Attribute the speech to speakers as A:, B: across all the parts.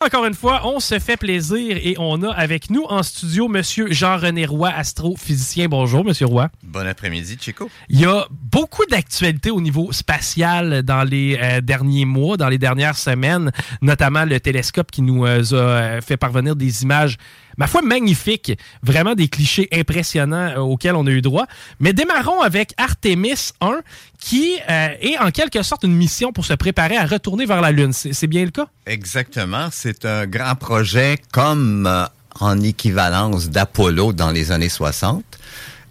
A: Encore une fois, on se fait plaisir et on a avec nous en studio Monsieur Jean-René Roy, astrophysicien. Bonjour, Monsieur Roy.
B: Bon après-midi, Chico.
A: Il y a beaucoup d'actualités au niveau spatial dans les euh, derniers mois, dans les dernières semaines, notamment le télescope qui nous euh, a euh, fait parvenir des images ma foi, magnifique. Vraiment des clichés impressionnants euh, auxquels on a eu droit. Mais démarrons avec Artemis 1, qui euh, est en quelque sorte une mission pour se préparer à retourner vers la Lune. C'est bien le cas?
B: Exactement. C'est un grand projet comme euh, en équivalence d'Apollo dans les années 60.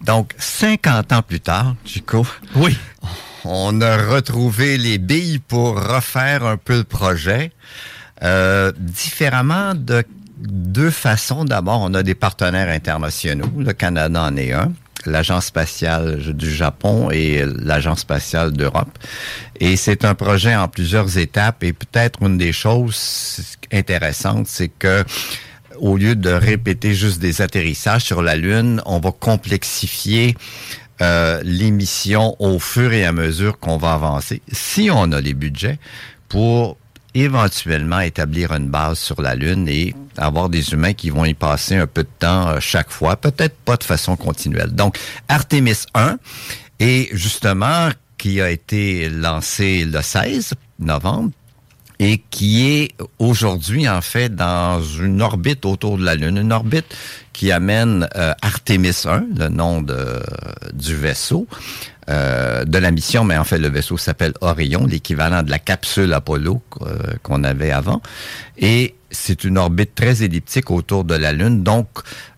B: Donc, 50 ans plus tard, Chico.
A: Oui.
B: On a retrouvé les billes pour refaire un peu le projet. différemment de deux façons. D'abord, on a des partenaires internationaux. Le Canada en est un l'Agence spatiale du Japon et l'Agence spatiale d'Europe. Et c'est un projet en plusieurs étapes et peut-être une des choses intéressantes, c'est que au lieu de répéter juste des atterrissages sur la Lune, on va complexifier euh, les missions au fur et à mesure qu'on va avancer, si on a les budgets pour éventuellement établir une base sur la Lune et avoir des humains qui vont y passer un peu de temps euh, chaque fois, peut-être pas de façon continuelle. Donc, Artemis 1 est justement qui a été lancé le 16 novembre et qui est aujourd'hui en fait dans une orbite autour de la Lune, une orbite qui amène euh, Artemis 1, le nom de, du vaisseau, euh, de la mission, mais en fait le vaisseau s'appelle Orion, l'équivalent de la capsule Apollo euh, qu'on avait avant. Et c'est une orbite très elliptique autour de la Lune, donc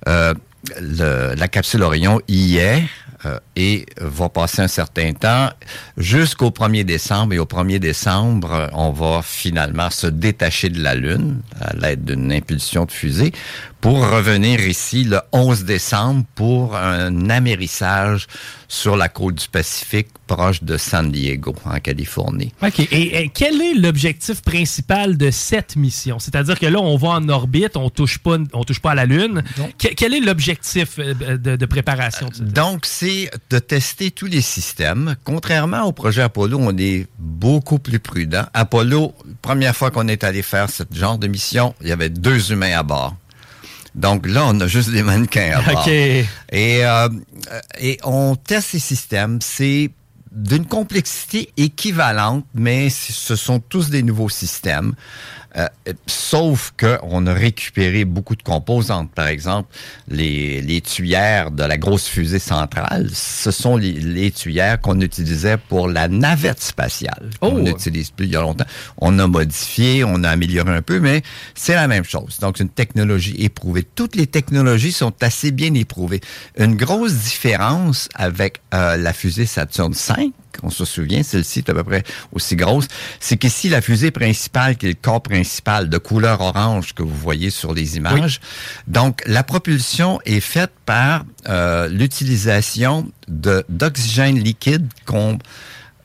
B: euh, le, la capsule Orion y est euh, et va passer un certain temps jusqu'au 1er décembre. Et au 1er décembre, on va finalement se détacher de la Lune à l'aide d'une impulsion de fusée pour revenir ici le 11 décembre pour un amérissage sur la côte du Pacifique proche de San Diego, en Californie.
A: OK. Et, quel est l'objectif principal de cette mission? C'est-à-dire que là, on va en orbite, on touche pas, on touche pas à la Lune. quel est l'objectif euh, de, préparation?
B: Donc, c'est de tester tous les systèmes. Contrairement au projet Apollo, on est beaucoup plus prudent. Apollo, première fois qu'on est allé faire ce genre de mission, il y avait deux humains à bord. Donc là, on a juste des mannequins à bord. Et, euh, et on teste ces systèmes. C'est d'une complexité équivalente, mais ce sont tous des nouveaux systèmes. Euh, sauf qu'on a récupéré beaucoup de composantes. Par exemple, les, les tuyères de la grosse fusée centrale, ce sont les, les tuyères qu'on utilisait pour la navette spatiale. On oh! n'utilise plus il y a longtemps. On a modifié, on a amélioré un peu, mais c'est la même chose. Donc, une technologie éprouvée. Toutes les technologies sont assez bien éprouvées. Une grosse différence avec euh, la fusée Saturn V, on se souvient, celle-ci est à peu près aussi grosse, c'est qu'ici, la fusée principale, qui est le corps principal de couleur orange que vous voyez sur les images, donc la propulsion est faite par euh, l'utilisation d'oxygène liquide qu'on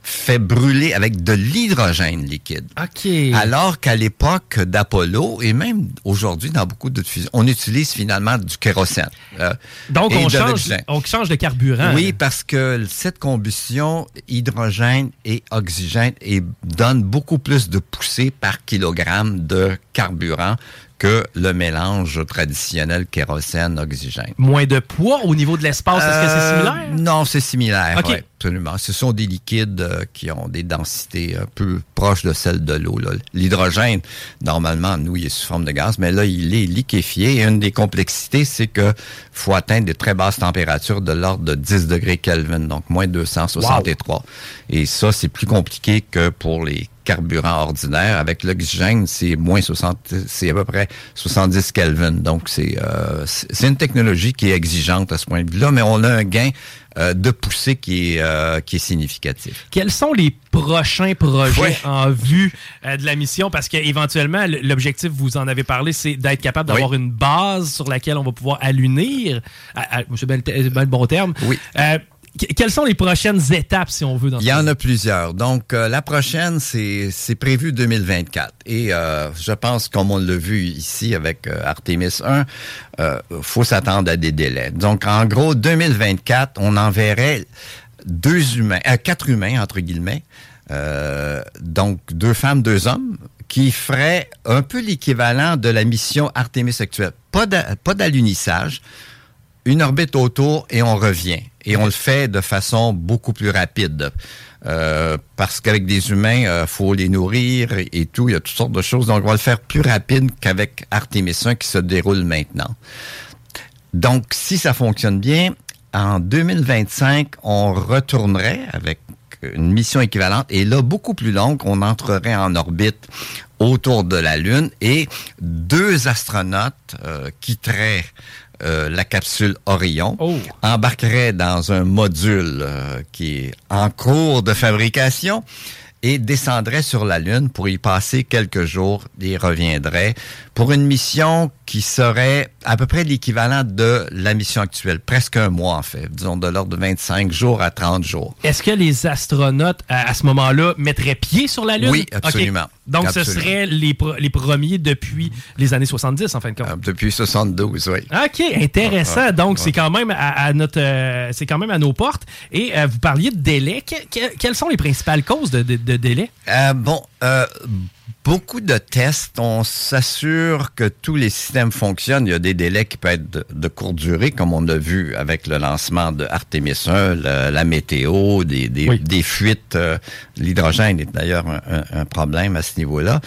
B: fait brûler avec de l'hydrogène liquide.
A: OK.
B: Alors qu'à l'époque d'Apollo, et même aujourd'hui dans beaucoup d'autres fusions, on utilise finalement du kérosène.
A: Euh, Donc, on change, on change de carburant.
B: Oui, parce que cette combustion, hydrogène et oxygène, et donne beaucoup plus de poussée par kilogramme de carburant que le mélange traditionnel kérosène-oxygène.
A: Moins de poids au niveau de l'espace, est-ce que c'est
B: Euh,
A: similaire?
B: Non, c'est similaire.
A: Ok.
B: ouais, absolument. Ce sont des liquides euh, qui ont des densités un peu proches de celles de l'eau. L'hydrogène, normalement, nous, il est sous forme de gaz, mais là, il est liquéfié. Et une des complexités, c'est que faut atteindre de très basses températures de l'ordre de 10 degrés Kelvin, donc moins 263. Et ça, c'est plus compliqué que pour les carburants ordinaires. Avec l'oxygène, c'est moins 60, c'est à peu près 70 Kelvin. Donc, c'est euh, une technologie qui est exigeante à ce point de vue-là, mais on a un gain euh, de poussée qui est, euh, qui est significatif.
A: Quels sont les prochains projets en vue euh, de la mission? Parce qu'éventuellement, l'objectif, vous en avez parlé, c'est d'être capable d'avoir
B: Oui.
A: une base sur laquelle on va pouvoir allunir. À- à- C'est bien le bon terme.
B: Oui.
A: Que- quelles sont les prochaines étapes, si on veut, dans
B: Il y en a plusieurs. Donc, euh, la prochaine, c'est c'est prévu 2024. Et euh, je pense, comme on l'a vu ici avec euh, Artemis 1, euh, faut s'attendre à des délais. Donc, en gros, 2024, on enverrait deux humains, euh, quatre humains, entre guillemets, euh, donc deux femmes, deux hommes, qui feraient un peu l'équivalent de la mission Artemis actuelle. Pas d'alunissage, une orbite autour et on revient. Et on le fait de façon beaucoup plus rapide. Euh, parce qu'avec des humains, il faut les nourrir et, et tout. Il y a toutes sortes de choses. Donc, on va le faire plus rapide qu'avec Artemis 1 qui se déroule maintenant. Donc, si ça fonctionne bien, en 2025, on retournerait avec une mission équivalente et là, beaucoup plus longue, on entrerait en orbite autour de la Lune et deux astronautes euh, quitteraient euh, la capsule Orion,
A: Oh.
B: embarqueraient dans un module euh, qui est en cours de fabrication et descendraient sur la Lune pour y passer quelques jours et reviendraient pour une mission qui serait à peu près l'équivalent de la mission actuelle, presque un mois en fait, disons de l'ordre de 25 jours à 30 jours.
A: Est-ce que les astronautes, à, à ce moment-là, mettraient pied sur la Lune?
B: Oui, absolument.
A: Donc, ce seraient les, les premiers depuis les années 70, en fin de compte.
B: Euh, depuis 72, oui.
A: OK, intéressant.
B: Ah, ah,
A: Donc, c'est quand même à, à notre, euh, c'est quand même à nos portes. Et euh, vous parliez de délai. Que- que- quelles sont les principales causes de, de- de délai?
B: Bon, euh, beaucoup de tests, on s'assure que tous les systèmes fonctionnent. Il y a des délais qui peuvent être de, de courte durée, comme on a vu avec le lancement de Artemis 1, le- la météo, des, des,
A: Oui.
B: des fuites. euh, L'hydrogène est d'ailleurs un, un- un problème à ce niveau-là.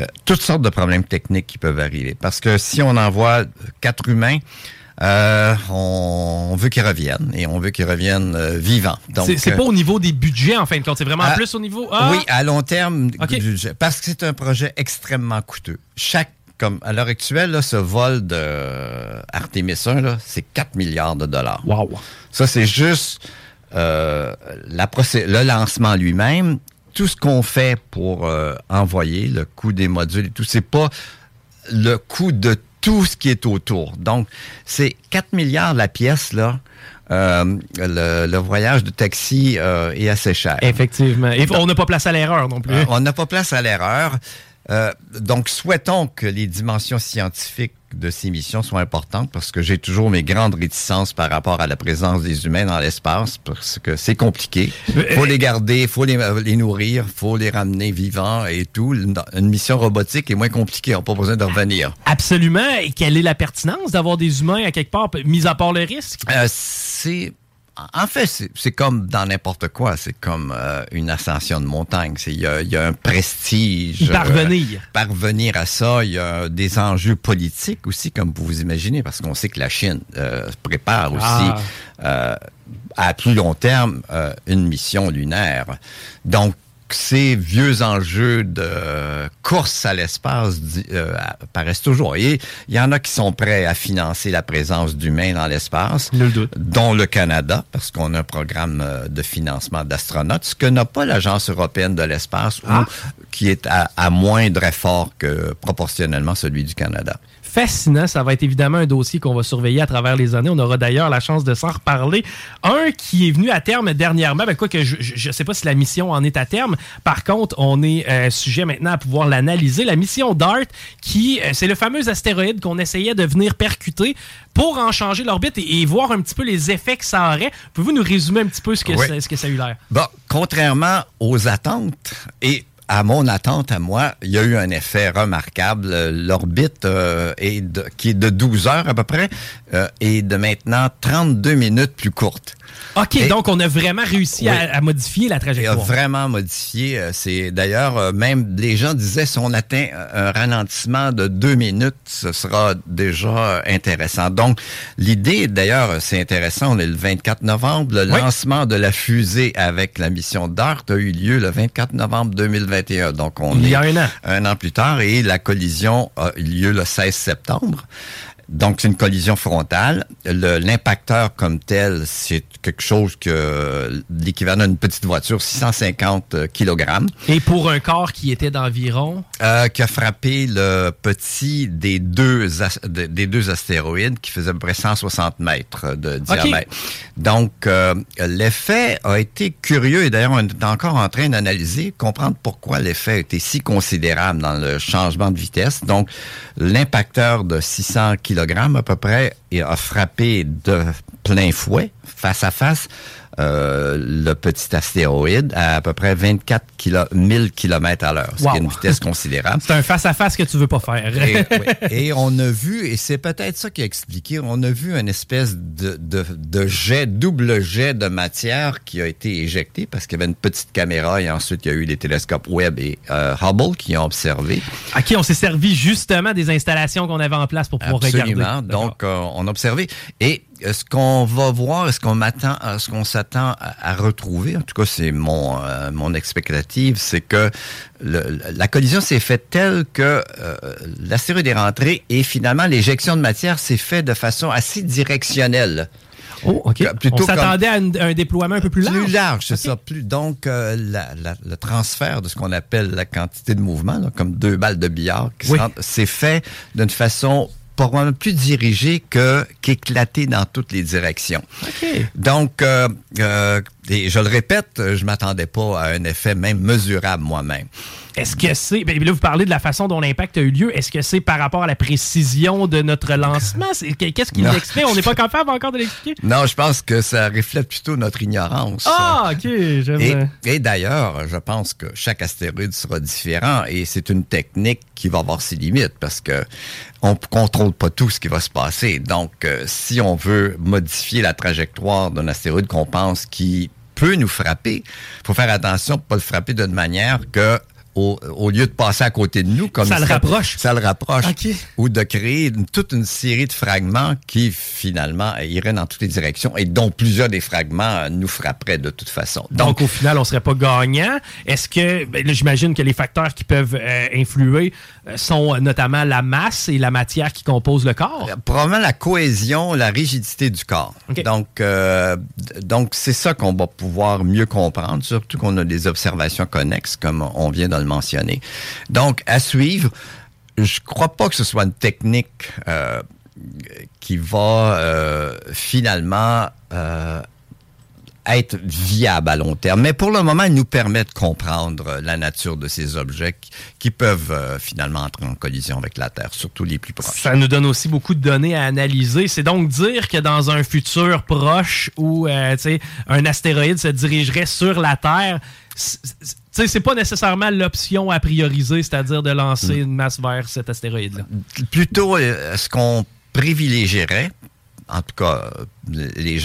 B: Euh, toutes sortes de problèmes techniques qui peuvent arriver. Parce que si on envoie quatre humains, euh, on, veut qu'ils reviennent et on veut qu'ils reviennent euh, vivants. Donc,
A: C'est
B: euh,
A: pas au niveau des budgets, en fin de compte. C'est vraiment plus au niveau. Ah!
B: oui, à long terme, parce que c'est un projet extrêmement coûteux. Chaque, comme à l'heure actuelle, là, ce vol de Artemis 1, là, c'est 4 milliards de dollars.
A: Wow.
B: Ça, c'est juste euh, la le lancement lui-même. Tout ce qu'on fait pour envoyer, le coût des modules et tout, c'est pas le coût de tout ce qui est autour. Donc, c'est 4 milliards la pièce, là. Euh, le, le voyage de taxi euh, est assez cher.
A: Effectivement. Et on n'a pas place à l'erreur non plus.
B: Euh, on n'a pas place à l'erreur. Euh, donc, souhaitons que les dimensions scientifiques de ces missions soient importantes parce que j'ai toujours mes grandes réticences par rapport à la présence des humains dans l'espace parce que c'est compliqué. faut les garder, faut les, euh, les nourrir, faut les ramener vivants et tout. Une, une mission robotique est moins compliquée, on n'a pas besoin de revenir.
A: Absolument. Et quelle est la pertinence d'avoir des humains à quelque part, mis à part le risque?
B: Euh, c'est en fait, c'est comme dans n'importe quoi. C'est comme euh, une ascension de montagne. Il y a, il y a un prestige.
A: Y parvenir.
B: euh, parvenir à ça, il y a des enjeux politiques aussi, comme vous vous imaginez, parce qu'on sait que la Chine euh, prépare aussi
A: Ah.
B: euh, à plus long terme euh, une mission lunaire. Donc, ces vieux enjeux de course à l'espace euh, apparaissent toujours. Et il y en a qui sont prêts à financer la présence d'humains dans l'espace, dont le Canada, parce qu'on a un programme euh, de financement d'astronautes, ce que n'a pas l'Agence européenne de l'espace, ou-
A: Ah.
B: qui est à, à moindre effort que proportionnellement celui du Canada.
A: Fascinant. Ça va être évidemment un dossier qu'on va surveiller à travers les années. On aura d'ailleurs la chance de s'en reparler. Un qui est venu à terme dernièrement, ben quoi que je ne sais pas si la mission en est à terme. Par contre, on est euh, sujet maintenant à pouvoir l'analyser. La mission DART, qui euh, c'est le fameux astéroïde qu'on essayait de venir percuter pour en changer l'orbite et, et voir un petit peu les effets que ça aurait. Pouvez-vous nous résumer un petit peu ce que,
B: Oui.
A: ça, ce que ça a eu l'air?
B: Bon, contrairement aux attentes et à mon attente, à moi, il y a eu un effet remarquable. L'orbite euh, est de, qui est de 12 heures à peu près euh, est de maintenant 32 minutes plus courte.
A: OK, donc on a vraiment réussi
B: Oui.
A: à, à modifier la
B: Et a
A: trajectoire.
B: vraiment modifié. euh, C'est d'ailleurs même les gens disaient si on atteint un ralentissement de deux minutes, ce sera déjà intéressant. Donc l'idée d'ailleurs c'est intéressant. On est le 24 novembre. Le
A: Oui.
B: lancement de la fusée avec la mission DART a eu lieu le 24 novembre 2021. Donc on
A: Il y
B: est
A: a un an.
B: un an plus tard et la collision a eu lieu le 16 septembre. Donc, c'est une collision frontale. Le- L'impacteur comme tel, c'est quelque chose que l'équivalent d'une petite voiture, 650 kg,
A: Et pour un corps qui était d'environ...
B: euh, qui a frappé le petit des deux, des deux astéroïdes qui faisait à peu près 160 mètres de diamètre. Donc, euh, l'effet a été curieux et d'ailleurs, on est encore en train d'analyser, comprendre pourquoi l'effet a été si considérable dans le changement de vitesse. Donc, l'impacteur de 600 kg à peu près et a frappé de plein fouet, face à face, euh, le petit astéroïde à à peu près 24 kilo, 1000 km à l'heure, ce
A: Wow.
B: qui est une vitesse considérable.
A: C'est un face-à-face que tu veux pas faire.
B: Et, oui. Et on a vu, et c'est peut-être ça qui a expliqué, on a vu une espèce de, de, de jet, double jet de matière qui a été éjecté parce qu'il y avait une petite caméra et ensuite il y a eu les télescopes Webb et euh, Hubble qui ont observé.
A: OK, on s'est servi justement des installations qu'on avait en place pour pouvoir
B: Absolument.
A: regarder.
B: Donc, euh, on a observé. Et ce qu'on va voir, est-ce qu'on m'attend, ce qu'on s'attend à, à retrouver, en tout cas, c'est mon euh, mon expectative, c'est que le- la collision s'est faite telle que euh, l'astéroïde est rentré et finalement l'éjection de matière s'est faite de façon assez directionnelle.
A: Oh, OK.
B: plutôt
A: on s'attendait à un déploiement un peu plus large?
B: Plus large, c'est ça. Plus, donc, euh, la- la- le transfert de ce qu'on appelle la quantité de mouvement, là, comme deux balles de billard, qui se
A: Oui.
B: rentrent, c'est fait d'une façon probablement plus dirigée que qu'éclatée dans toutes les directions. Donc, euh, euh, et je le répète, je m'attendais pas à un effet même mesurable moi-même.
A: Est-ce que c'est. Ben, là, vous parlez de la façon dont l'impact a eu lieu. Est-ce que c'est par rapport à la précision de notre lancement? Qu'est-ce qui
B: Non.
A: l'explique? On n'est pas capable encore de l'expliquer?
B: Non, je pense que ça reflète plutôt notre ignorance.
A: Ah, OK.
B: Et,
A: euh,
B: et d'ailleurs, je pense que chaque astéroïde sera différent et c'est une technique qui va avoir ses limites parce que on ne contrôle pas tout ce qui va se passer. Donc, euh, si on veut modifier la trajectoire d'un astéroïde qu'on pense qui peut nous frapper, faut faire attention pour pas le frapper d'une manière que au, au lieu de passer à côté de nous, comme
A: Ça
B: il
A: le rapproche.
B: ça le rapproche, ou de créer une- toute une série de fragments qui finalement iraient dans toutes les directions et dont plusieurs des fragments euh, nous frapperaient de toute façon.
A: Donc, au final, on serait pas gagnant. Est-ce que, ben, j'imagine que les facteurs qui peuvent euh, influer sont euh, notamment la masse et la matière qui composent le corps?
B: Euh, Probablement la cohésion, la rigidité du corps. Donc, euh, donc c'est ça qu'on va pouvoir mieux comprendre, surtout qu'on a des observations connexes, comme on vient de le mentionner. Donc, à suivre, je crois pas que ce soit une technique euh, qui va euh, finalement euh, être viable à long terme. Mais pour le moment, il nous permet de comprendre euh, la nature de ces objets qui, peuvent euh, finalement entrer en collision avec la Terre, surtout les plus proches.
A: Ça nous donne aussi beaucoup de données à analyser. C'est donc dire que dans un futur proche où euh, un astéroïde se dirigerait sur la Terre, sais, c'est pas nécessairement l'option à prioriser, c'est-à-dire de lancer une masse vers cet astéroïde-là.
B: plutôt euh, ce qu'on privilégierait, en tout cas les gens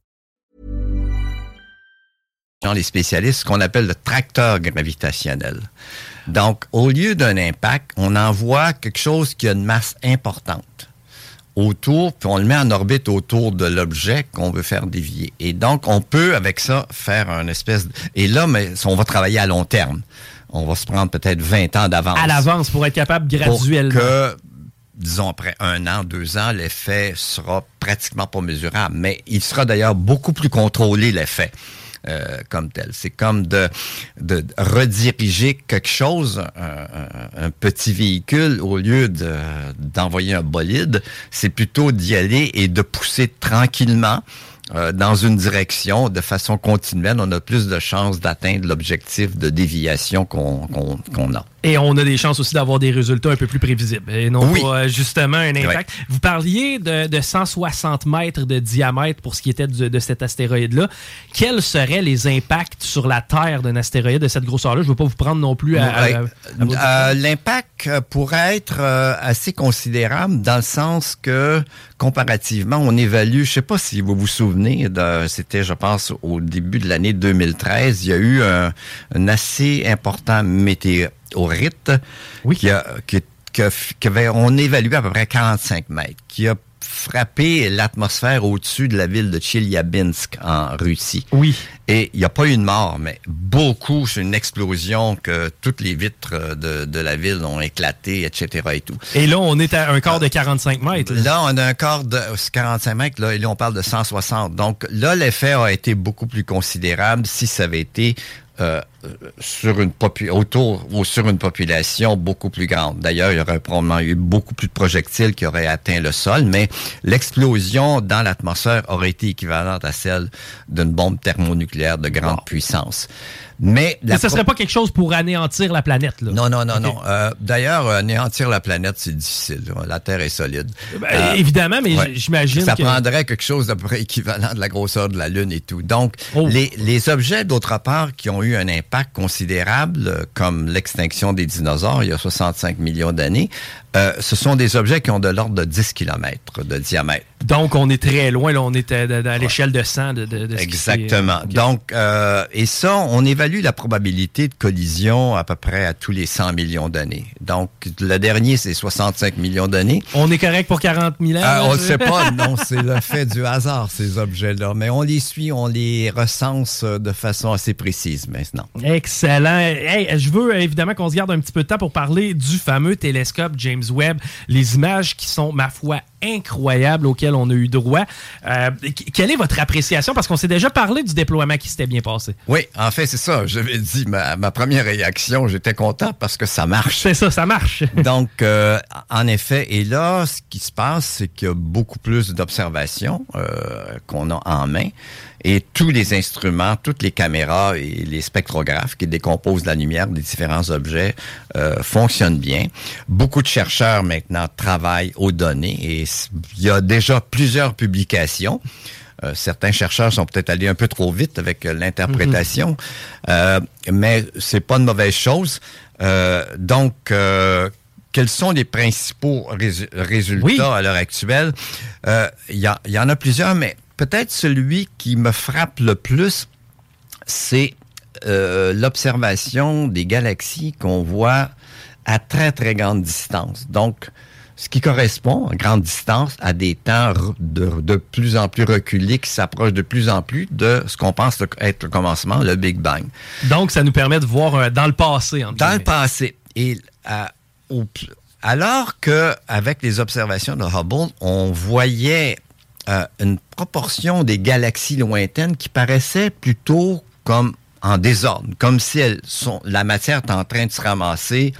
B: Les spécialistes, ce qu'on appelle le tracteur gravitationnel. Donc, au lieu d'un impact, on envoie quelque chose qui a une masse importante autour, puis on le met en orbite autour de l'objet qu'on veut faire dévier. Et donc, on peut, avec ça, faire un espèce... De... Et là, mais on va travailler à long terme. On va se prendre peut-être 20 ans d'avance.
A: À l'avance, pour être capable graduellement.
B: Pour que, disons, après un an, deux ans, l'effet sera pratiquement pas mesurable. Mais il sera d'ailleurs beaucoup plus contrôlé, l'effet. Euh, comme tel. C'est comme de, rediriger quelque chose, un, petit véhicule, au lieu de, d'envoyer un bolide, c'est plutôt d'y aller et de pousser tranquillement euh, dans une direction de façon continuelle, on a plus de chances d'atteindre l'objectif de déviation qu'on a.
A: Et on a des chances aussi d'avoir des résultats un peu plus prévisibles et non pas euh, justement un impact. Vous parliez de, de, 160 mètres de diamètre pour ce qui était de, de cet astéroïde-là. Quels seraient les impacts sur la Terre d'un astéroïde de cette grosseur-là? Je ne veux pas vous prendre non plus à...
B: Euh, l'impact pourrait être assez considérable dans le sens que, comparativement, on évalue, je ne sais pas si vous vous souvenez, c'était, je pense, au début de l'année 2013, il y a eu un, un assez important météo au rite,
A: oui.
B: qui a, qui, qui, qui avait, on évalue à peu près 45 mètres, qui a frappé l'atmosphère au-dessus de la ville de Chelyabinsk en Russie.
A: Oui.
B: Et il n'y a pas eu de mort, mais beaucoup, c'est une explosion que toutes les vitres de, de, la ville ont éclaté, etc. et tout.
A: Et là, on est à un quart de 45 mètres.
B: Là, là on a un quart de 45 mètres, là, et là, on parle de 160. Donc là, l'effet a été beaucoup plus considérable si ça avait été euh, sur une autour ou sur une population beaucoup plus grande. D'ailleurs, il y aurait probablement eu beaucoup plus de projectiles qui auraient atteint le sol, mais l'explosion dans l'atmosphère aurait été équivalente à celle d'une bombe thermonucléaire de grande wow. puissance. Mais,
A: Mais ce ne serait pas quelque chose pour anéantir la planète. Là.
B: Non, non, non, okay. non. Euh, D'ailleurs, anéantir la planète, c'est difficile. La Terre est solide.
A: Ben, euh, évidemment, mais ouais. j'imagine
B: Ça
A: que...
B: prendrait quelque chose d'à peu près équivalent de la grosseur de la Lune et tout. Donc, oh. les, les objets, d'autre part, qui ont eu un impact considérable, comme l'extinction des dinosaures il y a 65 millions d'années, euh, ce sont des objets qui ont de l'ordre de 10 km de diamètre.
A: Donc, on est très loin, là, on est à, à l'échelle de 100 de, de, de
B: Exactement. Okay. Donc, euh, et ça, on évalue la probabilité de collision à peu près à tous les 100 millions d'années. Donc, le dernier, c'est 65 millions d'années.
A: On est correct pour 40 000 ans?
B: Euh, on ne sait pas, non, c'est le fait du hasard, ces objets-là. Mais on les suit, on les recense de façon assez précise maintenant.
A: Excellent. Hey, je veux évidemment qu'on se garde un petit peu de temps pour parler du fameux télescope James Webb. Les images qui sont, ma foi, incroyables auxquelles on a eu droit. Euh, quelle est votre appréciation? Parce qu'on s'est déjà parlé du déploiement qui s'était bien passé.
B: Oui, en fait, c'est ça. J'avais dit, ma, ma, première réaction, j'étais content parce que ça marche.
A: C'est ça, ça marche.
B: Donc, euh, en effet, et là, ce qui se passe, c'est qu'il y a beaucoup plus d'observations euh, qu'on a en main. Et tous les instruments, toutes les caméras et les spectrographes qui décomposent la lumière des différents objets euh, fonctionnent bien. Beaucoup de chercheurs maintenant travaillent aux données et il y a déjà plusieurs publications. Euh, certains chercheurs sont peut-être allés un peu trop vite avec euh, l'interprétation, mm-hmm. mais c'est pas une mauvaise chose. donc, quels sont les principaux rés résultats oui. à l'heure actuelle? Il y, y, en a plusieurs, mais peut-être celui qui me frappe le plus, c'est l'observation des galaxies qu'on voit à très, très grande distance. Donc, ce qui correspond à grande distance à des temps de, de plus en plus reculés qui s'approchent de plus en plus de ce qu'on pense être le commencement, le Big Bang.
A: Donc, ça nous permet de voir dans le passé. En
B: dans le passé. Et au, alors que avec les observations de Hubble, on voyait euh, une proportion des galaxies lointaines qui paraissaient plutôt comme en désordre, comme si elles sont, la matière est en train de se ramasser,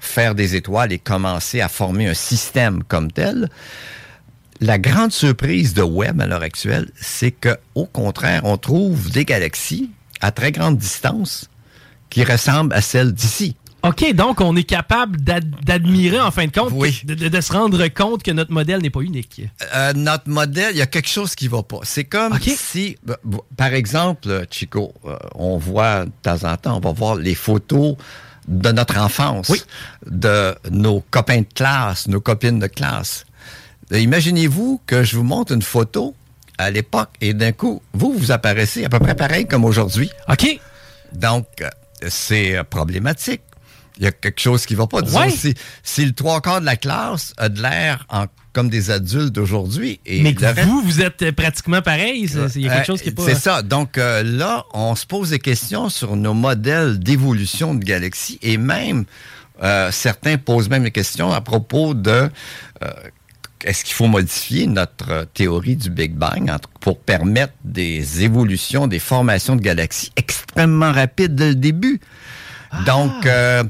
B: faire des étoiles et commencer à former un système comme tel. La grande surprise de Webb à l'heure actuelle, c'est que, au contraire, on trouve des galaxies à très grande distance qui ressemblent à celles d'ici.
A: OK, donc on est capable d'admirer, en fin de compte, oui. de, de, de, se rendre compte que notre modèle n'est pas unique.
B: Euh, notre modèle, il y a quelque chose qui va pas. C'est comme okay. si, par exemple, Chico, euh, on voit de temps en temps, on va voir les photos de notre enfance,
A: oui.
B: de nos copains de classe, nos copines de classe. Imaginez-vous que je vous montre une photo à l'époque et d'un coup, vous, vous apparaissez à peu près pareil comme aujourd'hui.
A: OK.
B: Donc, euh, c'est problématique. Il y a quelque chose qui va pas. Disons,
A: Ouais.
B: si, si le trois quarts de la classe a de l'air comme des adultes d'aujourd'hui. et
A: Mais
B: le
A: que
B: reste-
A: vous, vous êtes euh, pratiquement pareil. Il y a quelque
B: euh,
A: chose qui est pas.
B: C'est ça. Donc euh, là, on se pose des questions sur nos modèles d'évolution de galaxies et même euh, certains posent même des questions à propos de est-ce qu'il faut modifier notre théorie du Big Bang pour permettre des évolutions, des formations de galaxies extrêmement rapides dès le début? Donc, euh,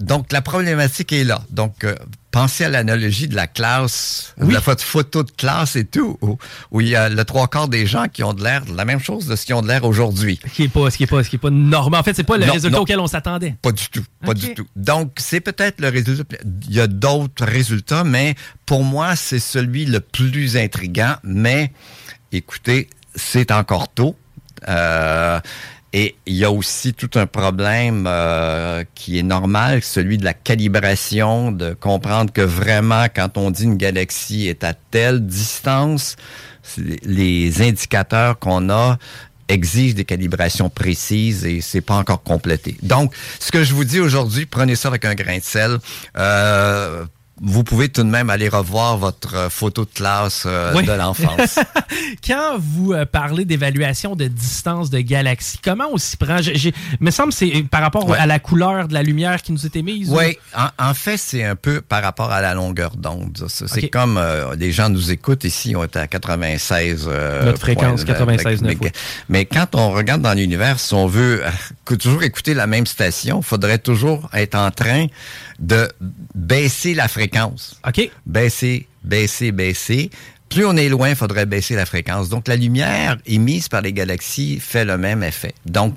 B: donc la problématique est là. Donc, euh, pensez à l'analogie de la classe,
A: Oui.
B: de la photo, de classe et tout, où, où il y a le trois quarts des gens qui ont de l'air la même chose de ce qu'ils ont de l'air aujourd'hui.
A: Ce qui est pas, ce qui est pas, ce qui est pas normal. En fait, c'est pas le
B: Non,
A: résultat
B: non.
A: auquel on s'attendait.
B: Pas du tout, pas du tout. Donc, c'est peut-être le résultat. Il y a d'autres résultats, mais pour moi, c'est celui le plus intriguant. Mais, écoutez, c'est encore tôt. Euh, et il y a aussi tout un problème euh, qui est normal, celui de la calibration, de comprendre que vraiment, quand on dit une galaxie est à telle distance, les indicateurs qu'on a exigent des calibrations précises et c'est pas encore complété. Donc, ce que je vous dis aujourd'hui, prenez ça avec un grain de sel. Euh, vous pouvez tout de même aller revoir votre euh, photo de classe euh,
A: Oui.
B: de l'enfance.
A: Quand vous euh, parlez d'évaluation de distance de galaxies, comment on s'y prend? J'ai- me semble que c'est par rapport
B: Ouais.
A: à la couleur de la lumière qui nous est émise. ou-
B: Oui, en, en fait, c'est un peu par rapport à la longueur d'onde. C'est comme euh, des gens nous écoutent ici, on est à 96. euh,
A: Notre fréquence,
B: points,
A: 96,
B: mais, mais quand on regarde dans l'univers, si on veut toujours écouter la même station, il faudrait toujours être en train de baisser la fréquence.
A: OK.
B: Baisser, baisser, baisser. Plus on est loin, il faudrait baisser la fréquence. Donc, la lumière émise par les galaxies fait le même effet. Donc,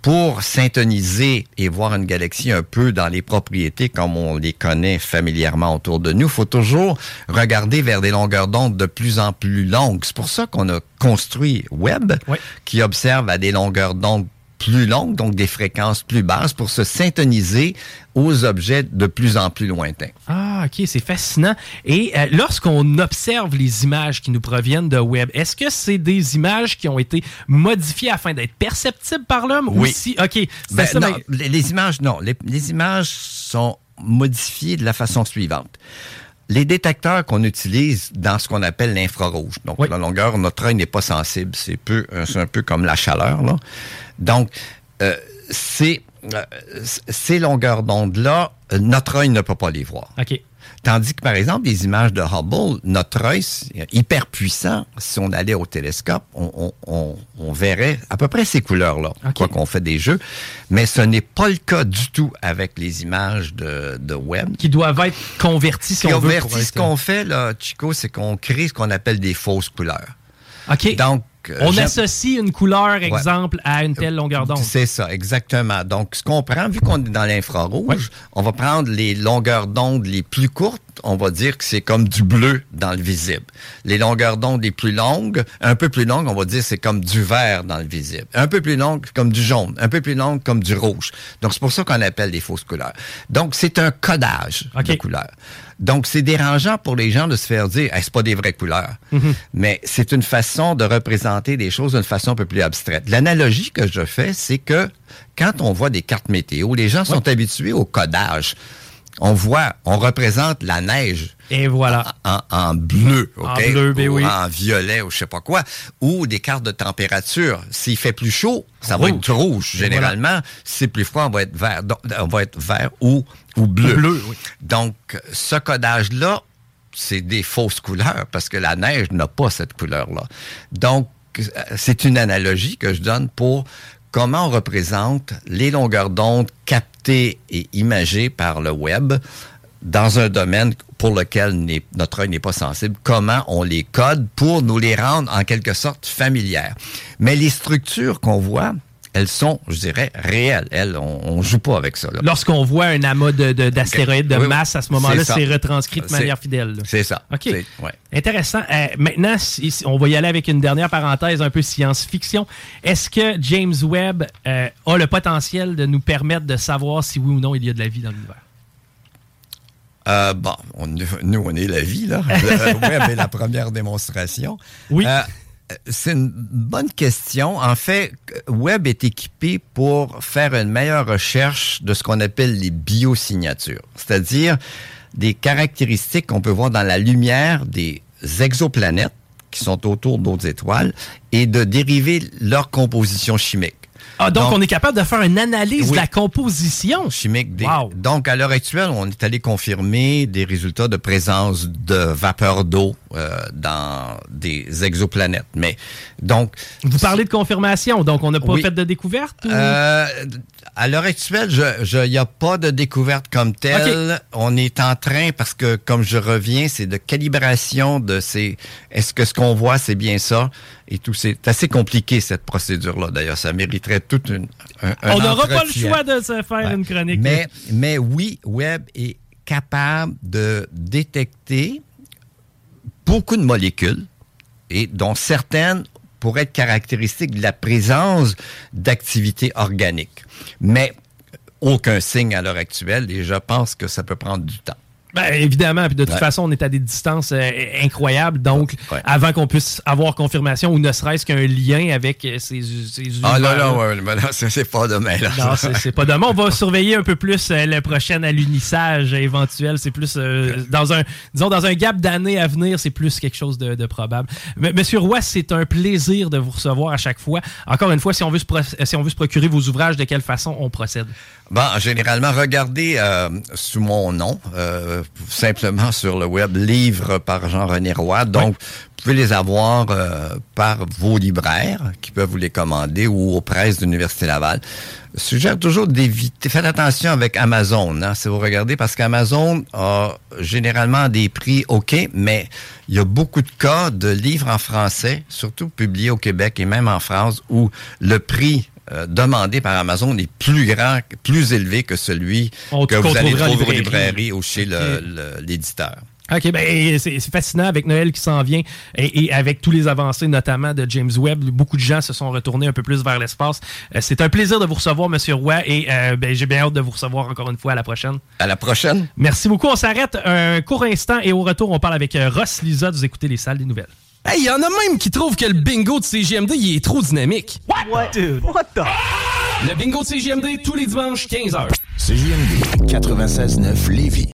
B: pour syntoniser et voir une galaxie un peu dans les propriétés comme on les connaît familièrement autour de nous, il faut toujours regarder vers des longueurs d'onde de plus en plus longues. C'est pour ça qu'on a construit Webb,
A: Ouais.
B: qui observe à des longueurs d'onde plus longues, donc des fréquences plus basses, pour se syntoniser aux objets de plus en plus lointains.
A: Ah, OK, c'est fascinant. Et euh, lorsqu'on observe les images qui nous proviennent de Web, est-ce que c'est des images qui ont été modifiées afin d'être perceptibles par l'homme? Ou
B: Oui.
A: si, OK,
B: Ben,
A: ça,
B: non,
A: mais-
B: les, les images, non. Les, les images sont modifiées de la façon suivante. Les détecteurs qu'on utilise dans ce qu'on appelle l'infrarouge, donc
A: Oui.
B: la longueur, notre œil n'est pas sensible, c'est peu, c'est un peu comme la chaleur, là. Donc, euh, c'est, euh, ces longueurs d'onde-là, euh, notre œil ne peut pas les voir. Tandis que, par exemple, les images de Hubble, notre œil, hyper puissant. Si on allait au télescope, on, on- on- on verrait à peu près ces couleurs-là, quoi qu'on fait des jeux. Mais ce n'est pas le cas du tout avec les images de, de Webb.
A: Qui doivent être convertis, si on veut. pour
B: ce qu'on fait, là, Chico, c'est qu'on crée ce qu'on appelle des fausses couleurs.
A: OK.
B: Donc, euh,
A: on associe une couleur, exemple, à une telle longueur d'onde.
B: C'est ça, exactement. Donc, ce qu'on prend, vu qu'on est dans l'infrarouge, on va prendre les longueurs d'onde les plus courtes. On va dire que c'est comme du bleu dans le visible. Les longueurs d'onde les plus longues, un peu plus longues, on va dire c'est comme du vert dans le visible. Un peu plus longue comme du jaune. Un peu plus longue comme du rouge. Donc, c'est pour ça qu'on appelle des fausses couleurs. Donc, c'est un codage
A: OK.
B: de couleurs. Donc, c'est dérangeant pour les gens de se faire dire, hey, c'est pas des vraies couleurs. Mais c'est une façon de représenter des choses d'une façon un peu plus abstraite. L'analogie que je fais, c'est que quand on voit des cartes météo, les gens sont habitués au codage. On voit, on représente la neige
A: Et voilà.
B: en, en bleu,
A: En
B: OK?
A: bleu, ben
B: ou
A: oui.
B: en violet ou je sais pas quoi, ou des cartes de température. S'il fait plus chaud, ça va être rouge. Généralement, si c'est plus froid, on va être vert. Donc, on va être vert ou, ou bleu.
A: Bleu, oui.
B: Donc, ce codage-là, c'est des fausses couleurs parce que la neige n'a pas cette couleur-là. Donc, euh, c'est une analogie que je donne pour comment on représente les longueurs d'onde captées et imagées par le web dans un domaine pour lequel notre œil n'est pas sensible, comment on les code pour nous les rendre en quelque sorte familières? Mais les structures qu'on voit, elles sont, je dirais, réelles. Elles, on, on joue pas avec ça.
A: Lorsqu'on voit un amas de- de- d'astéroïdes de, masse, à ce moment-là,
B: C'est
A: retranscrit de manière fidèle.
B: C'est ça.
A: OK.
B: Ouais.
A: Intéressant. Euh, maintenant, si- si- on va y aller avec une dernière parenthèse un peu science-fiction. Est-ce que James Webb euh, a le potentiel de nous permettre de savoir si oui ou non il y a de la vie dans l'univers?
B: Euh, bon, on- nous, on est la vie, là. Le web est la première démonstration.
A: Oui.
B: Euh, c'est une bonne question. En fait, Web est équipé pour faire une meilleure recherche de ce qu'on appelle les biosignatures, c'est-à-dire des caractéristiques qu'on peut voir dans la lumière des exoplanètes qui sont autour d'autres étoiles et de dériver leur composition chimique.
A: Ah, donc, on est capable de faire une analyse de la composition
B: chimique des. Donc, à l'heure actuelle, on est allé confirmer des résultats de présence de vapeur d'eau euh, dans des exoplanètes. Mais donc.
A: Vous parlez de confirmation, donc on n'a pas fait de découverte?
B: Euh, à l'heure actuelle, il n'y a pas de découverte comme telle. On est en train, parce que comme je reviens, c'est de calibration de ces. Est-ce que ce qu'on voit, c'est bien ça? Et tout, c'est assez compliqué cette procédure-là. D'ailleurs, ça mériterait toute une. Un,
A: On n'aura pas le choix de se faire une chronique.
B: Mais, mais oui, Webb est capable de détecter beaucoup de molécules, et dont certaines pourraient être caractéristiques de la présence d'activité organique. Mais aucun signe à l'heure actuelle, et je pense que ça peut prendre du temps.
A: Ben, évidemment, puis de toute façon, on est à des distances euh, incroyables. Donc, avant qu'on puisse avoir confirmation ou ne serait-ce qu'un lien avec euh, ces, ces
B: Ah non, non, ouais, là, c'est pas demain. Là.
A: Non, c'est pas demain. On va surveiller un peu plus euh, le prochain alunissage éventuel. C'est plus dans un, disons, dans un gap d'années à venir, c'est plus quelque chose de, probable. Monsieur Roy, c'est un plaisir de vous recevoir à chaque fois. Encore une fois, si on veut se, si on veut se procurer vos ouvrages, de quelle façon on procède?
B: Bon, généralement, regardez sous mon nom simplement sur le web, livres par Jean-René Roy. Donc, vous pouvez les avoir euh, par vos libraires qui peuvent vous les commander ou aux presses de l'Université Laval. Je suggère toujours d'éviter, faites attention avec Amazon, hein, si vous regardez, parce qu'Amazon a généralement des prix OK, mais il y a beaucoup de cas de livres en français, surtout publiés au Québec et même en France, où le prix euh, demandé par Amazon est plus grand, plus élevé que celui que vous allez trouver aux librairies ou chez l'éditeur.
A: OK, ben c'est fascinant avec Noël qui s'en vient et, avec tous les avancées, notamment de James Webb. Beaucoup de gens se sont retournés un peu plus vers l'espace. Euh, c'est un plaisir de vous recevoir, Monsieur Roy, et euh, ben, j'ai bien hâte de vous recevoir encore une fois à la prochaine.
B: À la prochaine.
A: Merci beaucoup. On s'arrête un court instant et au retour, on parle avec Ross Lisa. Vous écoutez les salles des nouvelles.
C: Hey, y en a même qui trouvent que le bingo de CGMD il est trop dynamique.
D: What? Dude, what the?
C: Le bingo de CGMD tous les dimanches 15h.
E: CGMD 96.9 Lévis.